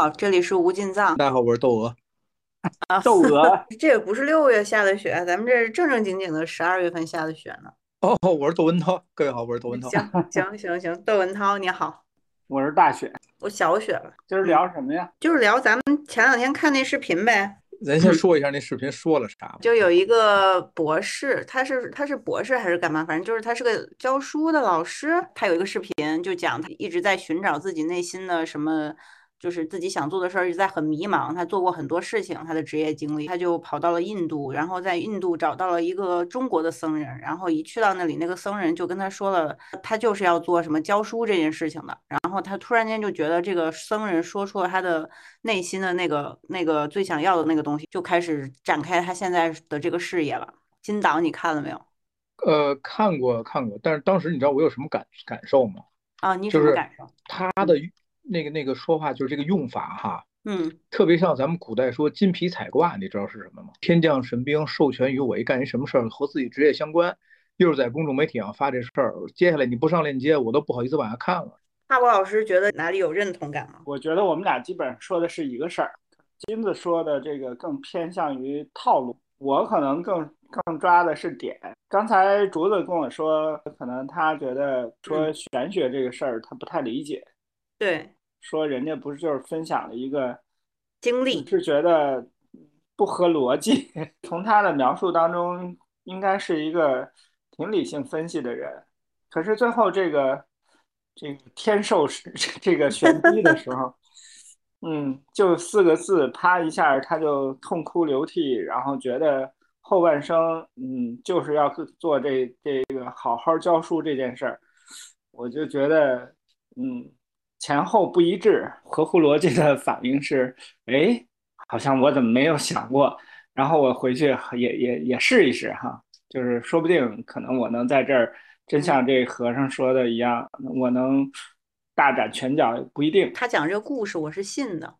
好，这里是无尽藏。大家好，我是窦娥。啊，窦娥，这也不是六月下的雪，咱们这是正正经经的十二月份下的雪呢。哦，我是窦文涛。各位好，我是窦文涛。行行行行，窦文涛你好，我是大雪。我小雪了。今儿聊什么呀？就是聊咱们前两天看那视频呗。咱先说一下那视频说了啥吧。就有一个博士，他是他是博士还是干嘛？反正就是他是个教书的老师。他有一个视频，就讲他一直在寻找自己内心的什么。就是自己想做的事儿一直在很迷茫，他做过很多事情，他的职业经历，他就跑到了印度，然后在印度找到了一个中国的僧人，然后一去到那里，那个僧人就跟他说了，他就是要做什么教书这件事情的，然后他突然间就觉得这个僧人说出了他的内心的那个那个最想要的那个东西，就开始展开他现在的这个事业了。金导，你看了没有？呃，看过看过，但是当时你知道我有什么感感受吗？啊，你什么感受？他的。那个那个说话就是这个用法哈，嗯，特别像咱们古代说金皮彩挂，你知道是什么吗？天降神兵授权于我一干一什么事儿和自己职业相关，又是在公众媒体上发这事儿，接下来你不上链接，我都不好意思往下看了。大波老师觉得哪里有认同感吗？我觉得我们俩基本上说的是一个事儿，金子说的这个更偏向于套路，我可能更更抓的是点。刚才竹子跟我说，可能他觉得说玄学这个事儿他不太理解，对。说人家不是就是分享了一个经历，是觉得不合逻辑。从他的描述当中，应该是一个挺理性分析的人。可是最后这个这个天授是 这个玄机的时候，嗯，就四个字，啪一下他就痛哭流涕，然后觉得后半生，嗯，就是要做这这个好好教书这件事儿。我就觉得，嗯。前后不一致，合乎逻辑的反应是，哎，好像我怎么没有想过？然后我回去也也也试一试哈，就是说不定可能我能在这儿，真像这和尚说的一样，我能大展拳脚，不一定。他讲这个故事，我是信的，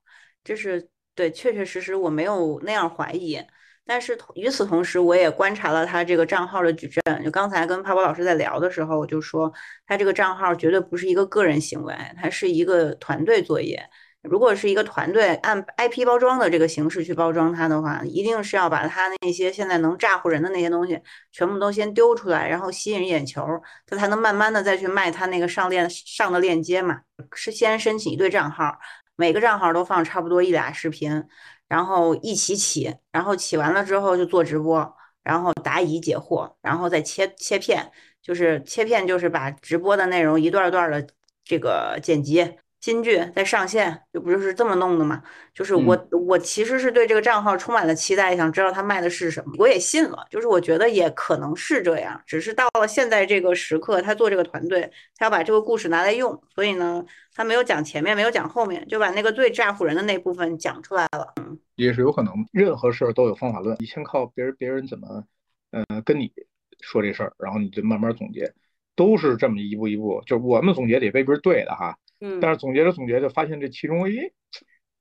就是对，确确实实我没有那样怀疑。但是与此同时，我也观察了他这个账号的矩阵。就刚才跟帕博老师在聊的时候，我就说他这个账号绝对不是一个个人行为，它是一个团队作业。如果是一个团队按 IP 包装的这个形式去包装它的话，一定是要把它那些现在能诈唬人的那些东西全部都先丢出来，然后吸引眼球，他才能慢慢的再去卖他那个上链上的链接嘛。是先申请一对账号，每个账号都放差不多一俩视频。然后一起起，然后起完了之后就做直播，然后答疑解惑，然后再切切片，就是切片，就是把直播的内容一段段的这个剪辑。新剧在上线，就不就是这么弄的嘛？就是我，我其实是对这个账号充满了期待，想知道他卖的是什么。我也信了，就是我觉得也可能是这样，只是到了现在这个时刻，他做这个团队，他要把这个故事拿来用，所以呢，他没有讲前面，没有讲后面，就把那个最诈唬人的那部分讲出来了。嗯，也是有可能，任何事儿都有方法论，你先靠别人，别人怎么，呃，跟你说这事儿，然后你就慢慢总结，都是这么一步一步，就是我们总结的也未必是对的哈。嗯，但是总结着总结就发现这其中诶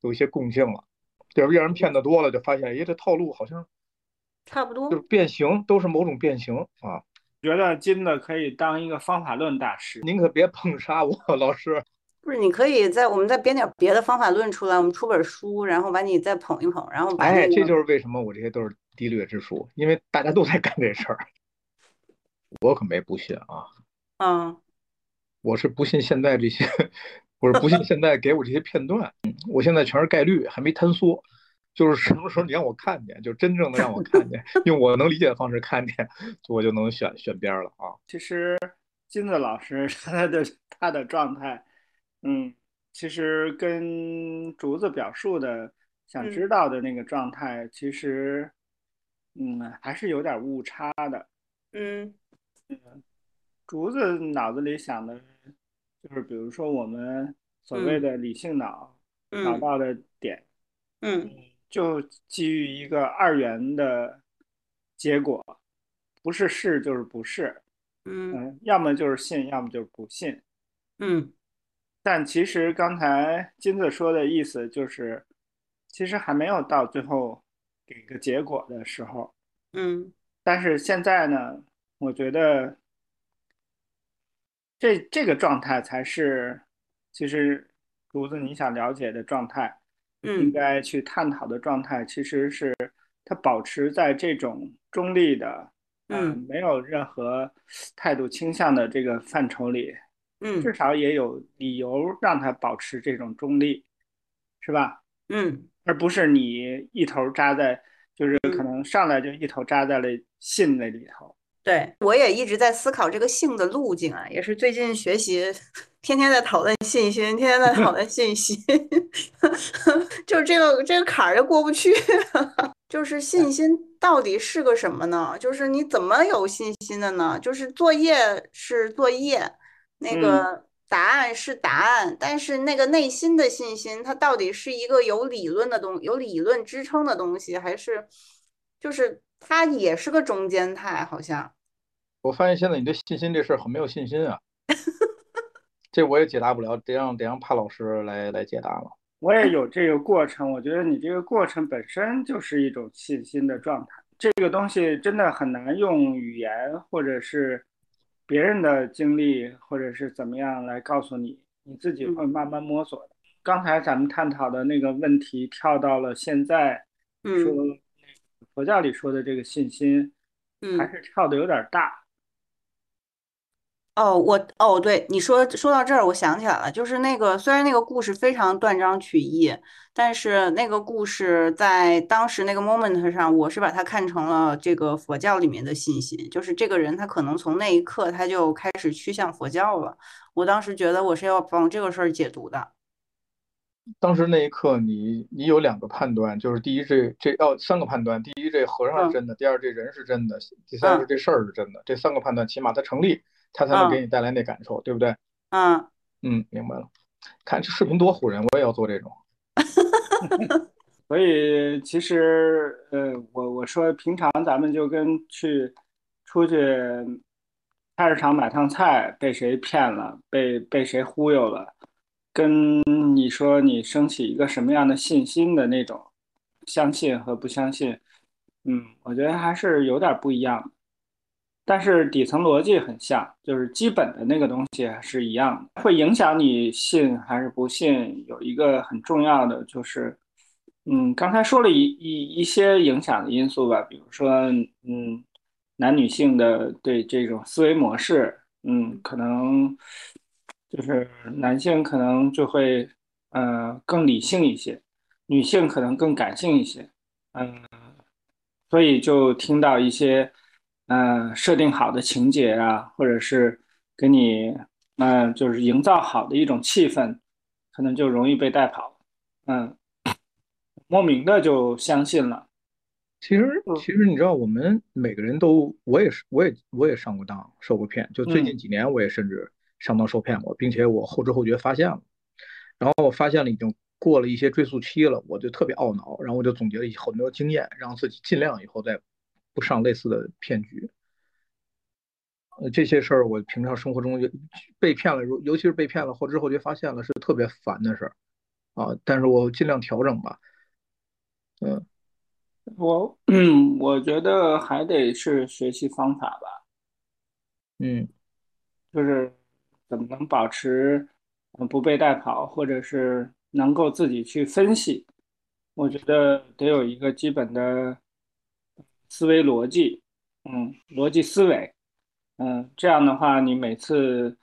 有一些共性了，要是让人骗的多了，就发现诶这套路好像差不多，就是变形，都是某种变形啊。觉得金子可以当一个方法论大师，您可别捧杀我，老师。不是，你可以在我们再编点别的方法论出来，我们出本书，然后把你再捧一捧，然后把哎，这就是为什么我这些都是低劣之书，因为大家都在干这事儿，我可没不信啊。嗯。我是不信现在这些，我是不信现在给我这些片段，我现在全是概率，还没坍缩，就是什么时候你让我看见，就真正的让我看见，用我能理解的方式看见，我就能选选边了啊。其实金子老师他的他的状态，嗯，其实跟竹子表述的想知道的那个状态，其实，嗯，还是有点误差的，嗯嗯。竹子脑子里想的，就是比如说我们所谓的理性脑找到的点，嗯，就基于一个二元的结果，不是是就是不是，嗯，要么就是信，要么就是不信，嗯，但其实刚才金子说的意思就是，其实还没有到最后给个结果的时候，嗯，但是现在呢，我觉得。这这个状态才是，其实竹子你想了解的状态，应该去探讨的状态，其实是他保持在这种中立的，嗯，没有任何态度倾向的这个范畴里，嗯，至少也有理由让他保持这种中立，是吧？嗯，而不是你一头扎在，就是可能上来就一头扎在了信那里头。对，我也一直在思考这个性的路径啊，也是最近学习，天天在讨论信心，天天在讨论信心，就是这个这个坎儿就过不去。就是信心到底是个什么呢？就是你怎么有信心的呢？就是作业是作业，那个答案是答案，但是那个内心的信心，它到底是一个有理论的东，有理论支撑的东西，还是就是它也是个中间态？好像。我发现现在你对信心这事儿很没有信心啊，这我也解答不了，得让得让帕老师来来解答了。我也有这个过程，我觉得你这个过程本身就是一种信心的状态。这个东西真的很难用语言或者是别人的经历或者是怎么样来告诉你，你自己会慢慢摸索的。刚才咱们探讨的那个问题跳到了现在，说佛教里说的这个信心，还是跳的有点大。哦，我哦，对你说说到这儿，我想起来了，就是那个虽然那个故事非常断章取义，但是那个故事在当时那个 moment 上，我是把它看成了这个佛教里面的信心，就是这个人他可能从那一刻他就开始趋向佛教了。我当时觉得我是要帮这个事儿解读的。当时那一刻，你你有两个判断，就是第一，这这哦三个判断，第一，这和尚是真的；第二，这人是真的；第三是这事儿是真的。这三个判断起码它成立。他才能给你带来那感受，对不对？嗯嗯，明白了。看这视频多唬人，我也要做这种。所以其实，呃，我我说平常咱们就跟去出去菜市场买趟菜，被谁骗了，被被谁忽悠了，跟你说你升起一个什么样的信心的那种相信和不相信，嗯，我觉得还是有点不一样。但是底层逻辑很像，就是基本的那个东西是一样的。会影响你信还是不信，有一个很重要的就是，嗯，刚才说了一一一些影响的因素吧，比如说，嗯，男女性的对这种思维模式，嗯，可能就是男性可能就会，呃，更理性一些，女性可能更感性一些，嗯，所以就听到一些。嗯，设定好的情节啊，或者是给你，嗯，就是营造好的一种气氛，可能就容易被带跑，嗯，莫名的就相信了。其实，其实你知道，我们每个人都，我也是，我也，我也上过当，受过骗。就最近几年，我也甚至上当受骗过，并且我后知后觉发现了，然后我发现了已经过了一些追溯期了，我就特别懊恼，然后我就总结了很多经验，让自己尽量以后再。不上类似的骗局，呃，这些事儿我平常生活中被骗了，尤尤其是被骗了后之后就发现了是特别烦的事儿啊。但是我尽量调整吧。嗯，我嗯，我觉得还得是学习方法吧。嗯，就是怎么能保持不被带跑，或者是能够自己去分析。我觉得得有一个基本的。思维逻辑，嗯，逻辑思维，嗯，这样的话，你每次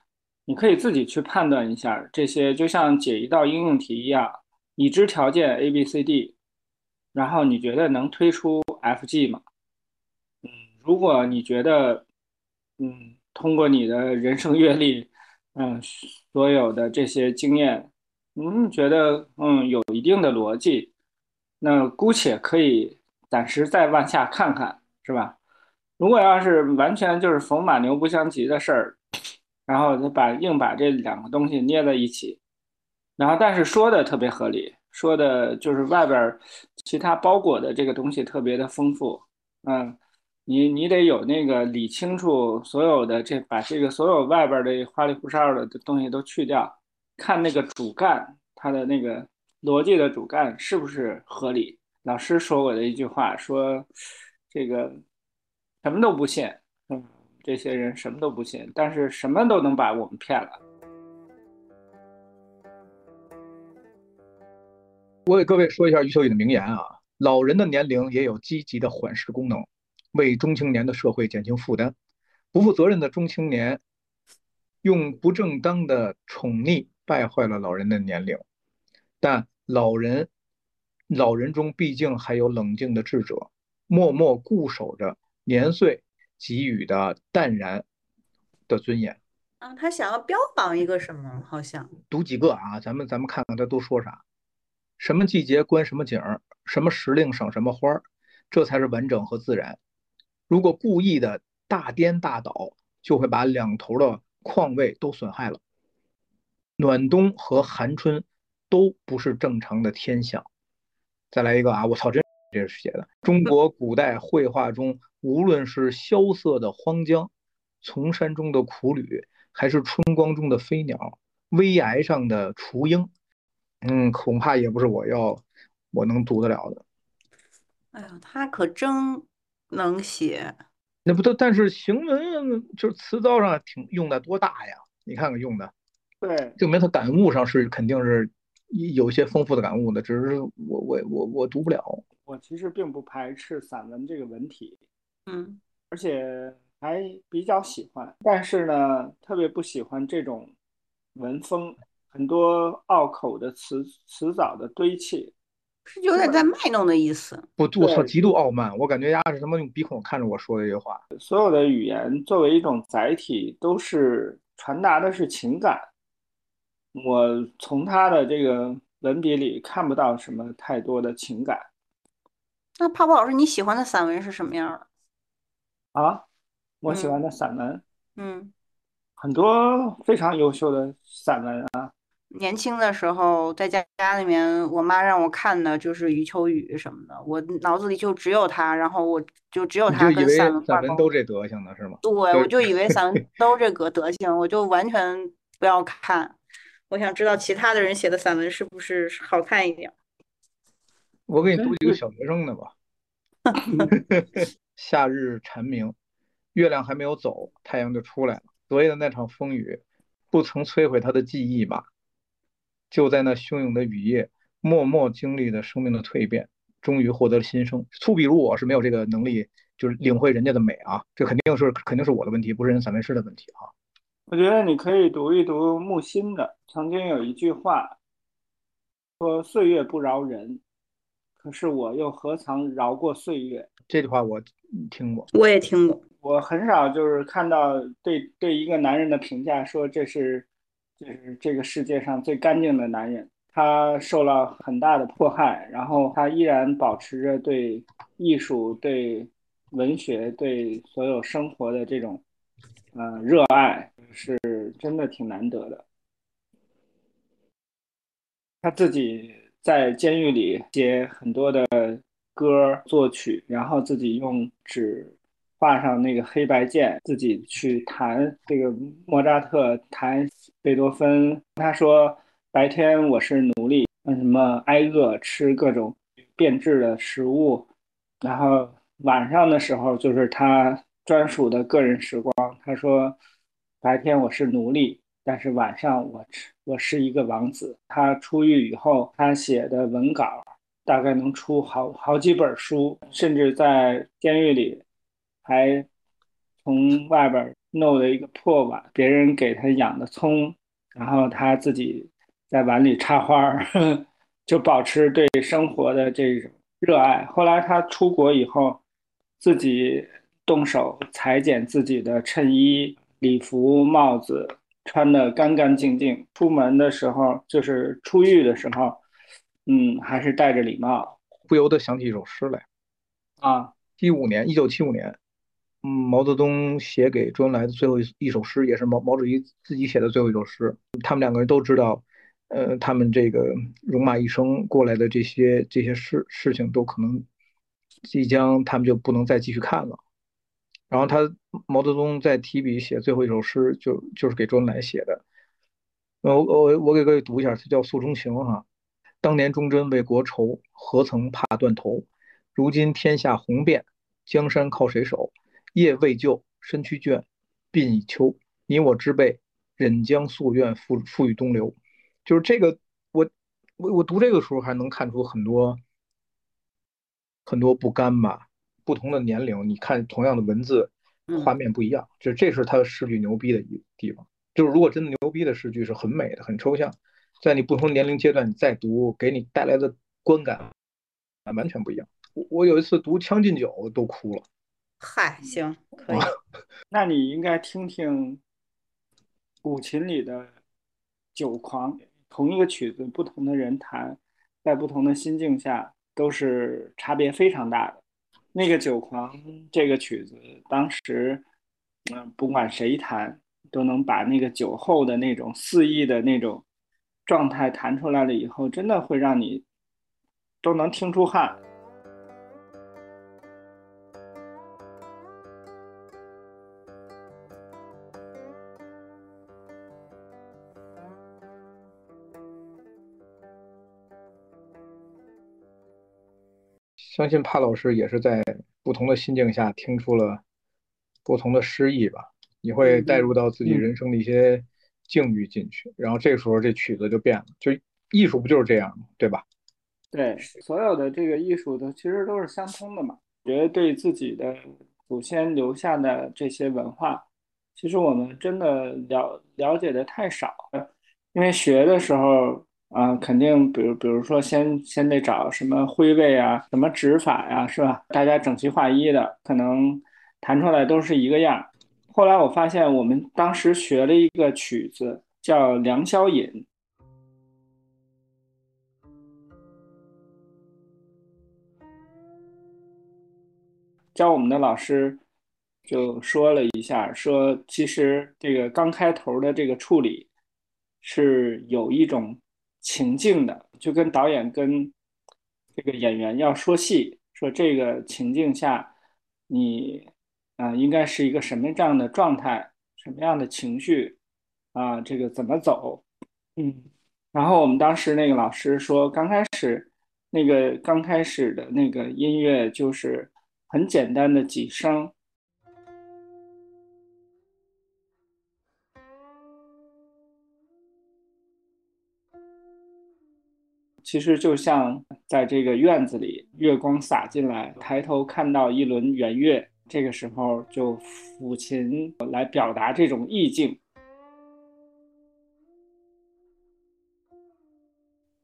你可以自己去判断一下这些，就像解一道应用题一样，已知条件 A、B、C、D，然后你觉得能推出 F、G 吗？嗯，如果你觉得，嗯，通过你的人生阅历，嗯，所有的这些经验，嗯，觉得嗯有一定的逻辑，那姑且可以。暂时再往下看看，是吧？如果要是完全就是逢马牛不相及的事儿，然后就把硬把这两个东西捏在一起，然后但是说的特别合理，说的就是外边其他包裹的这个东西特别的丰富，嗯，你你得有那个理清楚所有的这把这个所有外边的花里胡哨的东西都去掉，看那个主干它的那个逻辑的主干是不是合理。老师说过的一句话，说这个什么都不信，嗯，这些人什么都不信，但是什么都能把我们骗了。我给各位说一下余秋雨的名言啊：老人的年龄也有积极的缓释功能，为中青年的社会减轻负担。不负责任的中青年用不正当的宠溺败坏了老人的年龄，但老人老人中毕竟还有冷静的智者，默默固守着年岁给予的淡然的尊严。啊，他想要标榜一个什么？好像读几个啊，咱们咱们看看他都说啥。什么季节观什么景儿，什么时令赏什么花儿，这才是完整和自然。如果故意的大颠大倒，就会把两头的况味都损害了。暖冬和寒春都不是正常的天象。再来一个啊，我操，这这是写的。中国古代绘画中，无论是萧瑟的荒江，丛山中的苦旅。还是春光中的飞鸟，危崖上的雏鹰，嗯，恐怕也不是我要我能读得了的。哎呀，他可真能写。那不都？但是行文就是词藻上挺用的多大呀？你看看用的，对，证明他感悟上是肯定是有些丰富的感悟的，只是我我我我读不了。我其实并不排斥散文这个文体，嗯，而且。还比较喜欢，但是呢，特别不喜欢这种文风，很多拗口的词词藻的堆砌，是有点在卖弄的意思。不我操，极度傲慢，我感觉丫是他妈用鼻孔看着我说的这些话。所有的语言作为一种载体，都是传达的是情感。我从他的这个文笔里看不到什么太多的情感。那泡泡老师，你喜欢的散文是什么样的？啊？我喜欢的散文，嗯，很多非常优秀的散文啊。年轻的时候在家家里面，我妈让我看的就是余秋雨什么的，我脑子里就只有他，然后我就只有他跟散文散文都这德行的是吗？对，我就以为散文都这个德行，我就完全不要看。我想知道其他的人写的散文是不是好看一点。我给你读几个小学生的吧。夏日蝉鸣。月亮还没有走，太阳就出来了。昨夜的那场风雨，不曾摧毁他的记忆吧？就在那汹涌的雨夜，默默经历了生命的蜕变，终于获得了新生。粗鄙如我是没有这个能力，就是领会人家的美啊！这肯定是肯定是我的问题，不是人散文诗的问题啊。我觉得你可以读一读木心的。曾经有一句话说：“岁月不饶人，可是我又何曾饶过岁月？”这句话我听过，我也听过。我很少就是看到对对一个男人的评价说这是，就是这个世界上最干净的男人。他受了很大的迫害，然后他依然保持着对艺术、对文学、对所有生活的这种，呃，热爱，是真的挺难得的。他自己在监狱里写很多的歌作曲，然后自己用纸。画上那个黑白键，自己去弹这个莫扎特，弹贝多芬。他说：“白天我是奴隶，那什么挨饿吃各种变质的食物，然后晚上的时候就是他专属的个人时光。”他说：“白天我是奴隶，但是晚上我我是一个王子。”他出狱以后，他写的文稿大概能出好好几本书，甚至在监狱里。还从外边弄了一个破碗，别人给他养的葱，然后他自己在碗里插花儿，就保持对生活的这种热爱。后来他出国以后，自己动手裁剪自己的衬衣、礼服、帽子，穿的干干净净。出门的时候，就是出狱的时候，嗯，还是戴着礼帽。不由得想起一首诗来，啊，七五年，一九七五年。嗯，毛泽东写给周恩来的最后一一首诗，也是毛毛主席自己写的最后一首诗。他们两个人都知道，呃，他们这个戎马一生过来的这些这些事事情，都可能即将他们就不能再继续看了。然后他毛泽东在提笔写最后一首诗，就就是给周恩来写的。我我我给各位读一下，它叫《诉衷情》哈。当年忠贞为国仇，何曾怕断头？如今天下红变，江山靠谁守？夜未就，身躯倦，鬓已秋。你我之辈，忍将夙愿付付与东流。就是这个，我我我读这个时候还能看出很多很多不甘吧。不同的年龄，你看同样的文字，画面不一样，就这是他诗句牛逼的一地方。就是如果真的牛逼的诗句是很美的、很抽象，在你不同年龄阶段你再读，给你带来的观感完全不一样。我我有一次读《将进酒》都哭了。嗨，行，可以。那你应该听听古琴里的《酒狂》，同一个曲子，不同的人弹，在不同的心境下，都是差别非常大的。那个《酒狂》这个曲子，当时，嗯，不管谁弹，都能把那个酒后的那种肆意的那种状态弹出来了，以后真的会让你都能听出汗。相信帕老师也是在不同的心境下听出了不同的诗意吧？你会带入到自己人生的一些境遇进去，然后这时候这曲子就变了。就艺术不就是这样吗？对吧？对，所有的这个艺术都其实都是相通的嘛。觉得对自己的祖先留下的这些文化，其实我们真的了了解的太少了，因为学的时候。啊，肯定，比如，比如说，先先得找什么徽位啊，什么指法呀，是吧？大家整齐划一的，可能弹出来都是一个样。后来我发现，我们当时学了一个曲子，叫《良宵引》，教我们的老师就说了一下，说其实这个刚开头的这个处理是有一种。情境的，就跟导演跟这个演员要说戏，说这个情境下，你啊应该是一个什么这样的状态，什么样的情绪啊，这个怎么走？嗯，然后我们当时那个老师说，刚开始那个刚开始的那个音乐就是很简单的几声。其实就像在这个院子里，月光洒进来，抬头看到一轮圆月，这个时候就抚琴来表达这种意境。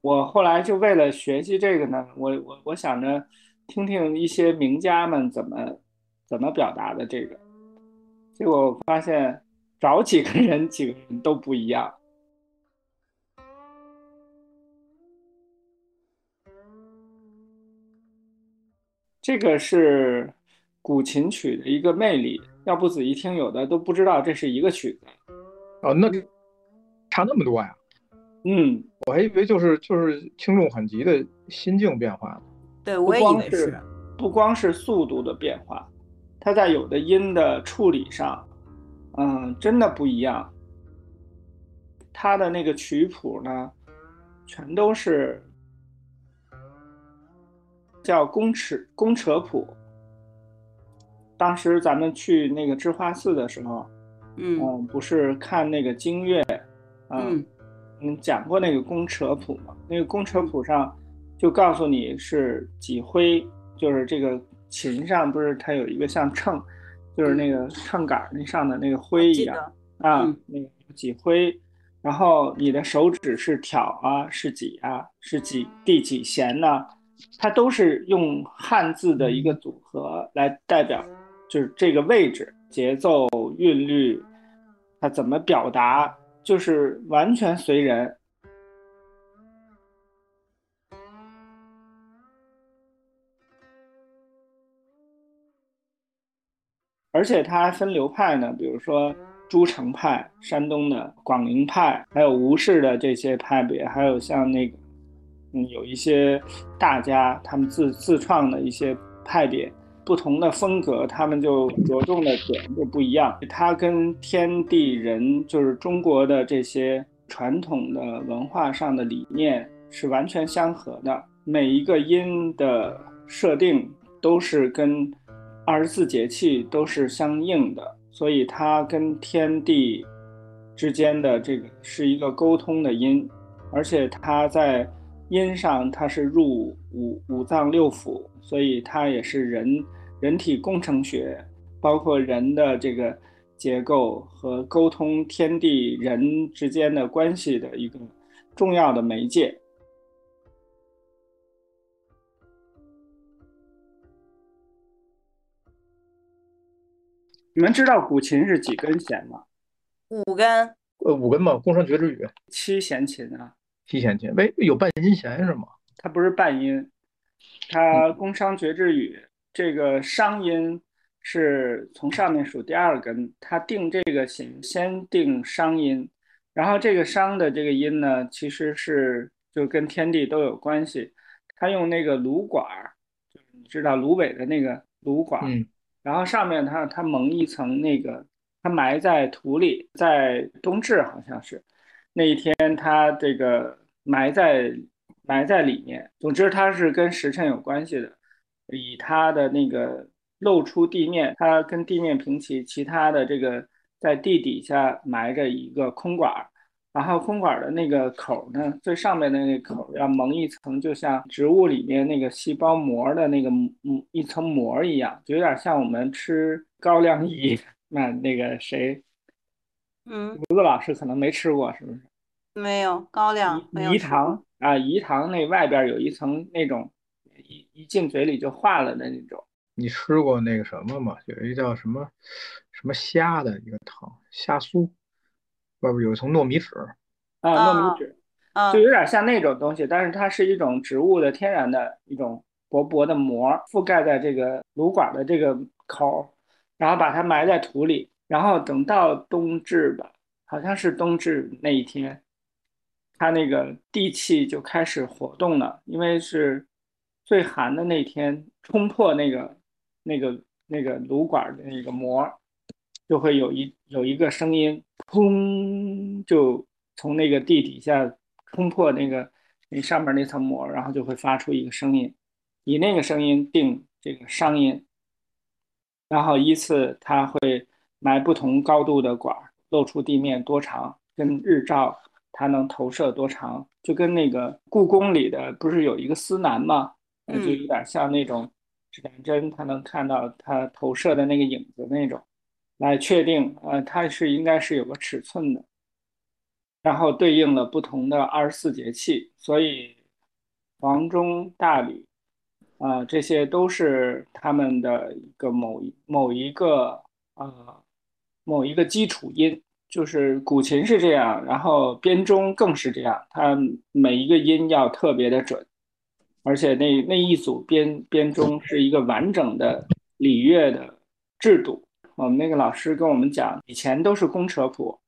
我后来就为了学习这个呢，我我我想着听听一些名家们怎么怎么表达的这个，结果发现找几个人几个人都不一样。这个是古琴曲的一个魅力，要不仔细听，有的都不知道这是一个曲子。哦，那差那么多呀？嗯，我还以为就是就是轻重缓急的心境变化。对，我也以为是。不光是速度的变化，它在有的音的处理上，嗯，真的不一样。它的那个曲谱呢，全都是。叫公尺公扯谱。当时咱们去那个智化寺的时候，嗯，不是看那个经乐，嗯，嗯，讲过那个公扯谱嘛？那个公扯谱上就告诉你是几徽，就是这个琴上不是它有一个像秤，就是那个秤杆那上的那个徽一样啊，那个几徽，然后你的手指是挑啊，是几啊，是几第几弦呢？它都是用汉字的一个组合来代表，就是这个位置、节奏、韵律，它怎么表达，就是完全随人。而且它还分流派呢，比如说诸城派、山东的广陵派，还有吴氏的这些派别，还有像那个。嗯，有一些大家他们自自创的一些派别，不同的风格，他们就着重的点就不一样。它跟天地人，就是中国的这些传统的文化上的理念是完全相合的。每一个音的设定都是跟二十四节气都是相应的，所以它跟天地之间的这个是一个沟通的音，而且它在。音上它是入五五脏六腑，所以它也是人人体工程学，包括人的这个结构和沟通天地人之间的关系的一个重要的媒介。你们知道古琴是几根弦吗？五根。呃，五根吧，宫商角徵羽。七弦琴啊。七弦琴，喂，有半音弦是吗？它不是半音，它宫商角徵羽这个商音是从上面数第二根，它定这个弦先定商音，然后这个商的这个音呢，其实是就跟天地都有关系。它用那个芦管儿，就是你知道芦苇的那个芦管儿，然后上面它它蒙一层那个，它埋在土里，在冬至好像是那一天，它这个埋在。埋在里面，总之它是跟时辰有关系的。以它的那个露出地面，它跟地面平齐，其他的这个在地底下埋着一个空管儿，然后空管的那个口呢，最上面的那个口要蒙一层，就像植物里面那个细胞膜的那个嗯一层膜一样，就有点像我们吃高粱 饴。那那个谁，嗯，胡子老师可能没吃过，是不是？没有高粱，饴糖。啊，饴糖那外边有一层那种一一进嘴里就化了的那种。你吃过那个什么吗？有一个叫什么什么虾的一个糖，虾酥，外边有一层糯米纸。啊，糯米纸，就有点像那种东西，但是它是一种植物的天然的一种薄薄的膜，覆盖在这个芦管的这个口，然后把它埋在土里，然后等到冬至吧，好像是冬至那一天。它那个地气就开始活动了，因为是最寒的那天，冲破那个、那个、那个炉管的那个膜，就会有一有一个声音，砰，就从那个地底下冲破那个那上面那层膜，然后就会发出一个声音，以那个声音定这个商音，然后依次它会埋不同高度的管，露出地面多长，跟日照。它能投射多长？就跟那个故宫里的不是有一个司南吗？那就有点像那种指南针，它能看到它投射的那个影子那种，来确定，呃，它是应该是有个尺寸的，然后对应了不同的二十四节气，所以黄钟大吕，啊，这些都是他们的一个某一某一个啊某一个基础音。就是古琴是这样，然后编钟更是这样，它每一个音要特别的准，而且那那一组编编钟是一个完整的礼乐的制度。我们那个老师跟我们讲，以前都是公扯谱，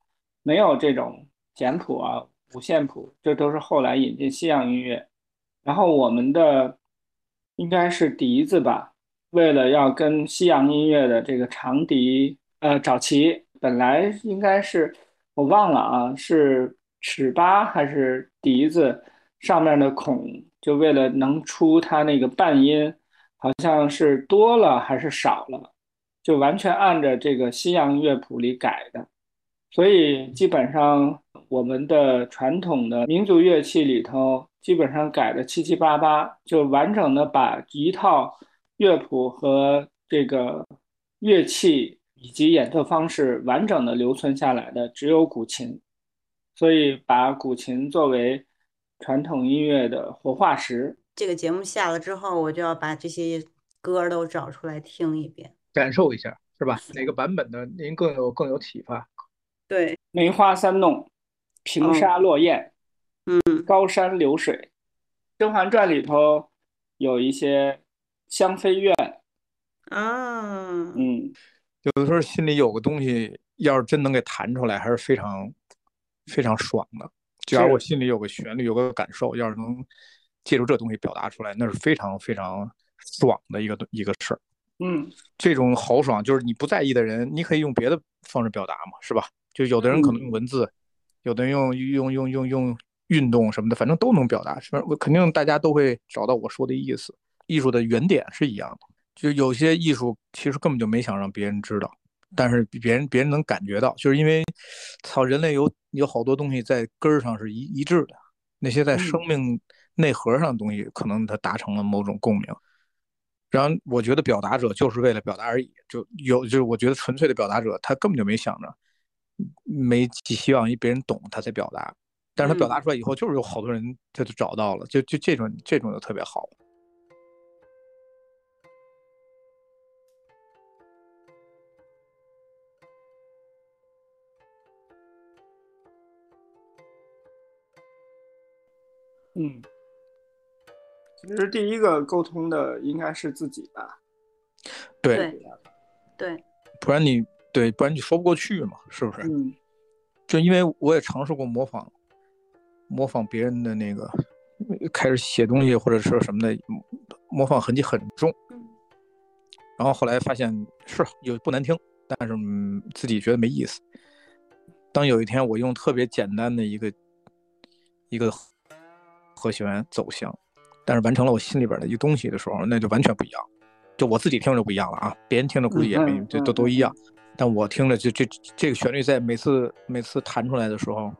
没有这种简谱啊、五线谱，这都是后来引进西洋音乐。然后我们的应该是笛子吧，为了要跟西洋音乐的这个长笛，呃，找齐。本来应该是我忘了啊，是尺八还是笛子上面的孔，就为了能出它那个半音，好像是多了还是少了，就完全按着这个西洋乐谱里改的。所以基本上我们的传统的民族乐器里头，基本上改的七七八八，就完整的把一套乐谱和这个乐器。以及演奏方式完整的留存下来的只有古琴，所以把古琴作为传统音乐的活化石。这个节目下了之后，我就要把这些歌都找出来听一遍，感受一下，是吧？哪个版本的您更有更有启发？对，梅花三弄，平沙落雁，嗯，高山流水，《甄嬛传》里头有一些香妃怨啊，嗯。有的时候心里有个东西，要是真能给弹出来，还是非常非常爽的。只要我心里有个旋律，有个感受，要是能借助这东西表达出来，那是非常非常爽的一个一个事儿。嗯，这种豪爽就是你不在意的人，你可以用别的方式表达嘛，是吧？就有的人可能用文字，有的人用用用用用运动什么的，反正都能表达。是吧？我肯定大家都会找到我说的意思。艺术的原点是一样的。就有些艺术其实根本就没想让别人知道，但是别人别人能感觉到，就是因为，操，人类有有好多东西在根儿上是一一致的，那些在生命内核上的东西，可能他达成了某种共鸣。然后我觉得表达者就是为了表达而已，就有就是我觉得纯粹的表达者，他根本就没想着，没寄希望于别人懂他才表达，但是他表达出来以后，就是有好多人他就找到了，就就这种这种就特别好。嗯，其实第一个沟通的应该是自己吧。对对对，不然你对，不然你说不过去嘛，是不是？嗯，就因为我也尝试过模仿，模仿别人的那个，开始写东西或者是什么的，模仿痕迹很重。然后后来发现是有不难听，但是、嗯、自己觉得没意思。当有一天我用特别简单的一个一个和弦走向，但是完成了我心里边的一个东西的时候，那就完全不一样。就我自己听着就不一样了啊，别人听着估计也没嗯这都都一样。但我听着就这这个旋律在每次每次弹出来的时候，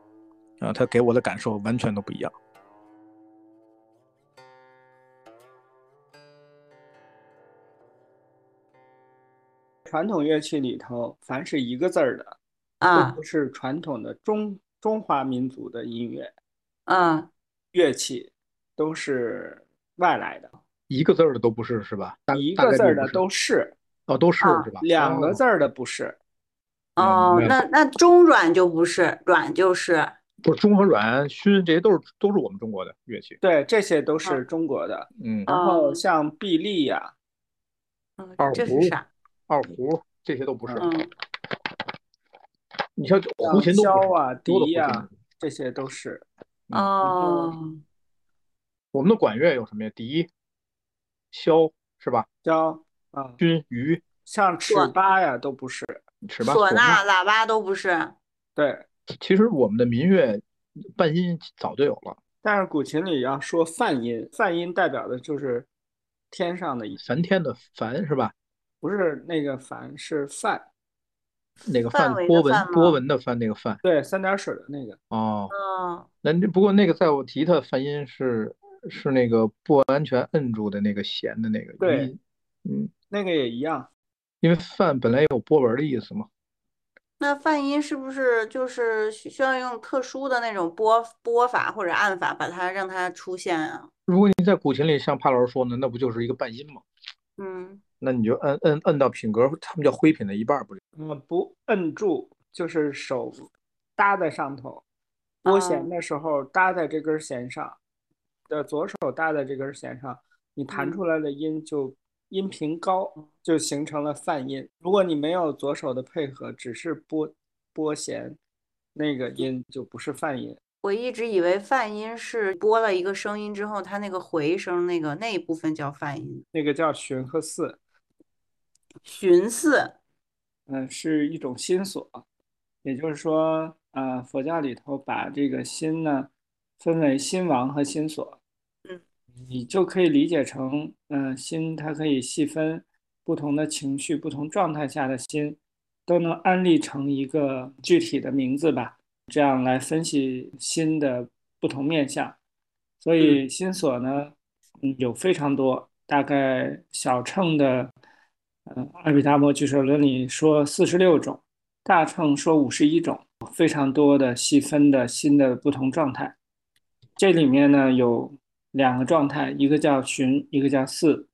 啊，它给我的感受完全都不一样。传统乐器里头，凡是一个字儿的，都啊不是传统的中中华民族的音乐啊乐器，都是外来的。一个字儿的都不是是吧？一个字儿的都是，哦都是啊是吧？两个哦字儿的不是。哦，那那中软就不是，软就是不是中和软埙这些都是都是我们中国的乐器。对，这些都是中国的。嗯，然后哦像碧丽呀，嗯二胡这是啥？二胡这些都不是。嗯你像像胡琴都不是箫啊、笛啊，这些都是。哦我们的管乐有什么呀？笛、箫是吧？箫啊，军、鱼、像尺八呀都不是。尺八、唢呐。喇叭都不是。对，其实我们的民乐半音早就有了，但是古琴里要说泛音，泛音代表的就是天上的一，梵天的梵是吧？不是那个梵，是梵，那个范波纹波纹的范那个范对，三点水的那个。哦。嗯那这不过那个在我吉他泛音是是那个不完全摁住的那个弦的那个对音，嗯，那个也一样，因为泛本来有波纹的意思嘛。那泛音是不是就是需需要用特殊的那种拨拨法或者按法把它让它出现啊？如果你在古琴里像帕老师说的，那不就是一个半音吗？嗯那你就摁摁摁到品格，他们叫徽品的一半儿不就？嗯，不摁住，就是手搭在上头，拨哦弦的时候搭在这根弦上，的左手搭在这根弦上，你弹嗯出来的音就音频高，就形成了泛音。如果你没有左手的配合，只是拨拨弦，那个音就不是泛音。我一直以为泛音是拨了一个声音之后，它那个回声那个那一部分叫泛音。那个叫寻和四，寻思，嗯，是一种心锁，也就是说，呃，佛教里头把这个心呢分为心王和心锁，嗯，你就可以理解成，嗯、心它可以细分不同的情绪、不同状态下的心，都能安立成一个具体的名字吧，这样来分析心的不同面相。所以心锁呢，嗯，有非常多，大概小乘的。嗯，阿毗达摩俱舍论里说四十六种，大乘说五十一种，非常多的细分的新的不同状态。这里面呢有两个状态，一个叫寻，一个叫四。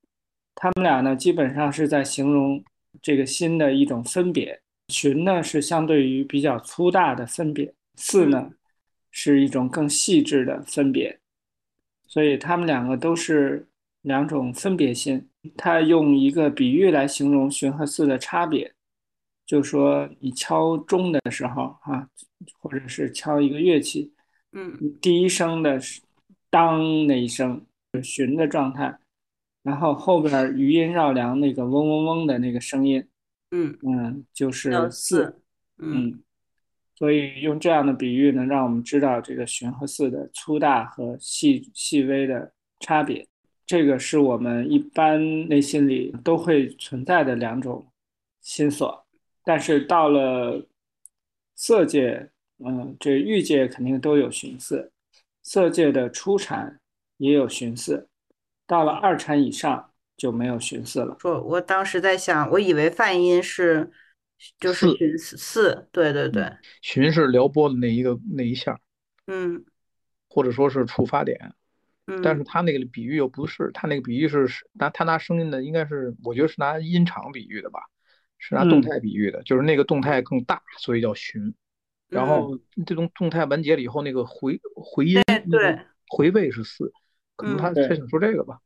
他们俩呢基本上是在形容这个心的一种分别。寻呢是相对于比较粗大的分别，四呢是一种更细致的分别。所以他们两个都是两种分别心。他用一个比喻来形容寻和四的差别，就说你敲钟的时候啊，或者是敲一个乐器，嗯第一声的是当那一声是寻的状态，然后后边余音绕梁那个嗡嗡嗡的那个声音，嗯，嗯，就是四，嗯嗯，所以用这样的比喻呢，让我们知道这个寻和四的粗大和细细微的差别。这个是我们一般内心里都会存在的两种心锁，但是到了色界，嗯，这欲界肯定都有寻四，色界的初禅也有寻四，到了二产以上就没有寻四了。说，我当时在想，我以为泛音是就是四寻四四，对对对，寻是撩拨的那一个那一下，嗯或者说是触发点。但是嗯他那个比喻又不是，他那个比喻是是拿他拿声音的，应该是我觉得是拿音场比喻的吧，是拿动嗯态比喻的，就是那个动态更大，所以叫寻。然嗯后这种动态完结了以后，那个回回音对回位是四，可能嗯他对他想说这个吧。